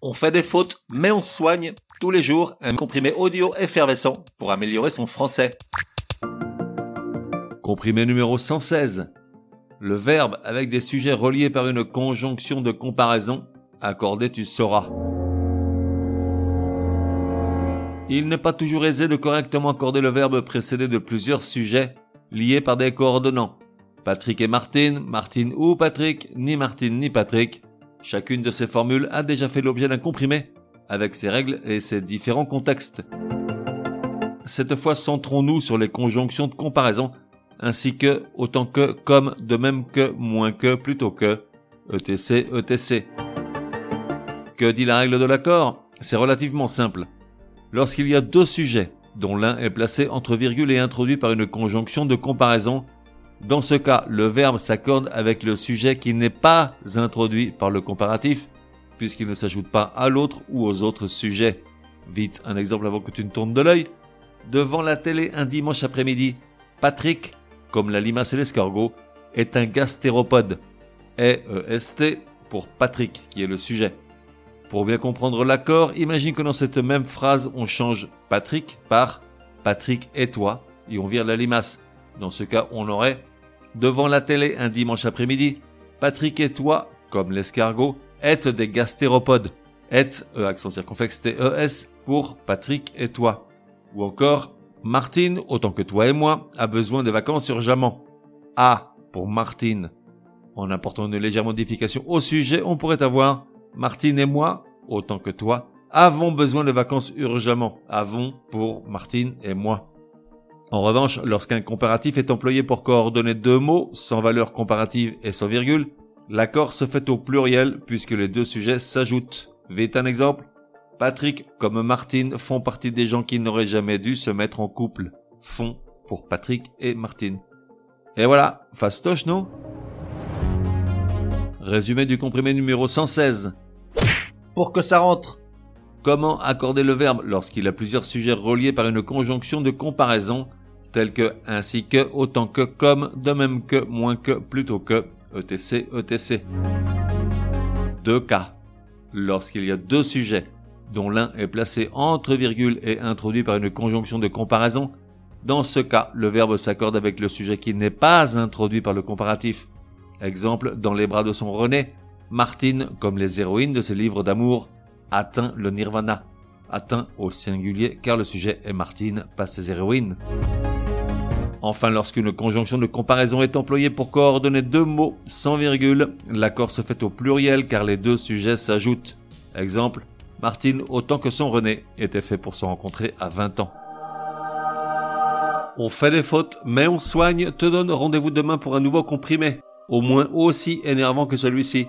On fait des fautes, mais on soigne tous les jours un comprimé audio effervescent pour améliorer son français. Comprimé numéro 116. Le verbe avec des sujets reliés par une conjonction de comparaison. Accordé tu sauras. Il n'est pas toujours aisé de correctement accorder le verbe précédé de plusieurs sujets liés par des coordonnants. Patrick et Martine, Martine ou Patrick, ni Martine ni Patrick. Chacune de ces formules a déjà fait l'objet d'un comprimé, avec ses règles et ses différents contextes. Cette fois, centrons-nous sur les conjonctions de comparaison, ainsi que, autant que, comme, de même que, moins que, plutôt que, ETC, ETC. Que dit la règle de l'accord? C'est relativement simple lorsqu'il y a deux sujets, dont l'un est placé entre virgules et introduit par une conjonction de comparaison. Dans ce cas, le verbe s'accorde avec le sujet qui n'est pas introduit par le comparatif, puisqu'il ne s'ajoute pas à l'autre ou aux autres sujets. Vite, un exemple avant que tu ne tournes de l'œil. Devant la télé un dimanche après-midi, Patrick, comme la limace et l'escargot, est un gastéropode. E-E-S-T pour Patrick, qui est le sujet. Pour bien comprendre l'accord, imagine que dans cette même phrase, on change Patrick par Patrick et toi, et on vire la limace. Dans ce cas, on aurait devant la télé un dimanche après-midi, Patrick et toi, comme l'escargot, êtes des gastéropodes. Êtes, E accent circonflexe T-E-S, pour Patrick et toi. Ou encore, Martine, autant que toi et moi, a besoin de vacances urgemment. A pour Martine. En apportant une légère modification au sujet, on pourrait avoir Martine et moi, autant que toi, avons besoin de vacances urgemment. Avons pour Martine et moi. En revanche, lorsqu'un comparatif est employé pour coordonner deux mots sans valeur comparative et sans virgule, l'accord se fait au pluriel puisque les deux sujets s'ajoutent. Vite un exemple. Patrick comme Martine font partie des gens qui n'auraient jamais dû se mettre en couple. Font pour Patrick et Martine. Et voilà, fastoche non? Résumé du comprimé numéro 116. Pour que ça rentre. Comment accorder le verbe lorsqu'il a plusieurs sujets reliés par une conjonction de comparaison, tels que ainsi que, autant que, comme, de même que, moins que, plutôt que, etc., etc. Deux cas. Lorsqu'il y a deux sujets, dont l'un est placé entre virgules et introduit par une conjonction de comparaison, dans ce cas, le verbe s'accorde avec le sujet qui n'est pas introduit par le comparatif. Exemple, dans les bras de son René, Martine, comme les héroïnes de ses livres d'amour, atteint le nirvana. Atteint au singulier car le sujet est Martine, pas ses héroïnes. Enfin, lorsqu'une conjonction de comparaison est employée pour coordonner deux mots sans virgule, l'accord se fait au pluriel car les deux sujets s'ajoutent. Exemple, Martine, autant que son René, était fait pour se rencontrer à 20 ans. On fait des fautes, mais on soigne, te donne rendez-vous demain pour un nouveau comprimé au moins aussi énervant que celui-ci.